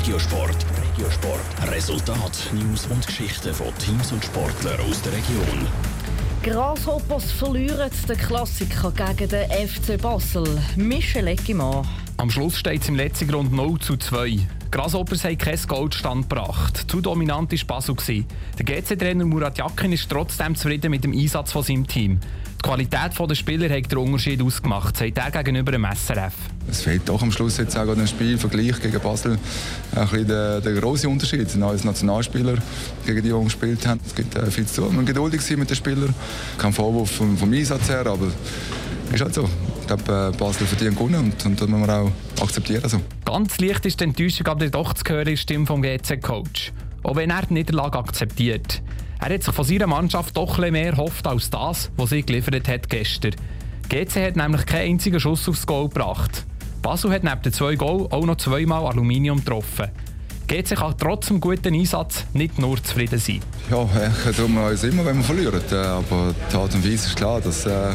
Regiosport. Regiosport. Resultat, News und Geschichten von Teams und Sportlern aus der Region. Grasshoppers verlieren den Klassiker gegen den FC Basel. Michel Eckimann. Am Schluss steht es im letzten Grund 0 zu 2. Grasshoppers haben keinen Goldstand gebracht. Zu dominant war Basel. Der GC-Trainer Murat Yakin ist trotzdem zufrieden mit dem Einsatz von seinem Team. Die Qualität der Spieler hat den Unterschied ausgemacht, sagt er gegenüber dem SRF. Es fehlt doch am Schluss jetzt auch an dem Spielvergleich gegen Basel ein bisschen der, der große Unterschied. Als Nationalspieler gegen die, die gespielt haben. Es gibt äh, viel zu tun. Man geduldig mit den Spielern. Kein Vorwurf vom, vom Einsatz her, aber ist halt so. Ich glaube, äh, Basel verdient gewonnen und, und das muss man auch akzeptieren. So. Ganz leicht ist die Enttäuschung aber doch zu hören in der Stimme vom GC-Coach. Auch wenn er die Niederlage akzeptiert. Er hat sich von seiner Mannschaft doch etwas mehr erhofft als das, was sie geliefert hat gestern. GC hat nämlich keinen einzigen Schuss aufs Goal gebracht. Basel hat neben den zwei Goal auch noch zweimal Aluminium getroffen. GC kann trotz dem guten Einsatz nicht nur zufrieden sein. Ja, ich tun wir uns immer, wenn wir verlieren. Äh, aber die Art und Weise ist klar, dass äh,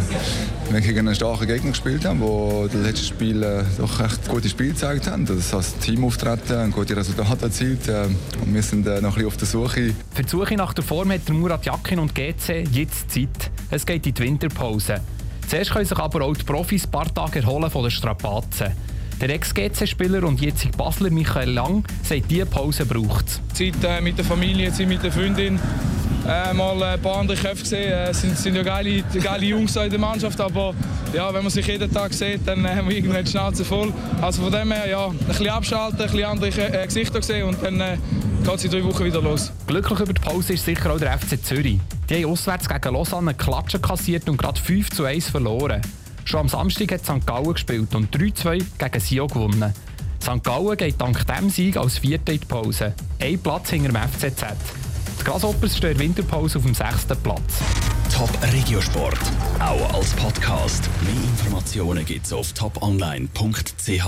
wir gegen einen starken Gegner gespielt haben, der die letzten Spiele doch echt gute Spiele gezeigt haben. Das heißt, Team auftreten, gute Resultate erzielt. Äh, und wir sind äh, noch ein bisschen auf der Suche. Für die Suche nach der Form hat Murat Jakin und GC jetzt Zeit. Es geht in die Winterpause. Zuerst können sich aber auch die Profis ein paar Tage erholen von den Strapazen. Der Ex-GC-Spieler und jetzige Basler Michael Lang sagt, diese Pause braucht es. Zeit äh, mit der Familie, Zeit mit der Freundin, äh, mal ein paar andere Köpfe gesehen. Es äh, sind, sind ja geile, geile Jungs in der Mannschaft, aber ja, wenn man sich jeden Tag sieht, dann haben wir irgendwann die Schnauze voll. Also von dem her, ja, ein bisschen abschalten, ein bisschen andere äh, Gesichter sehen und dann äh, geht es in drei Wochen wieder los. Glücklich über die Pause ist sicher auch der FC Zürich. Die haben auswärts gegen Lausanne eine Klatsche kassiert und gerade 5 zu 1 verloren. Schon am Samstag hat St. Gallen gespielt und 3-2 gegen Sio gewonnen. St. Gallen geht dank diesem Sieg als Vierte in die Pause. Ein Platz hinter dem FCZ. Die Grasshoppers stehen in der Winterpause auf dem sechsten Platz. Top Regiosport, auch als Podcast. Mehr Informationen gibt's auf toponline.ch.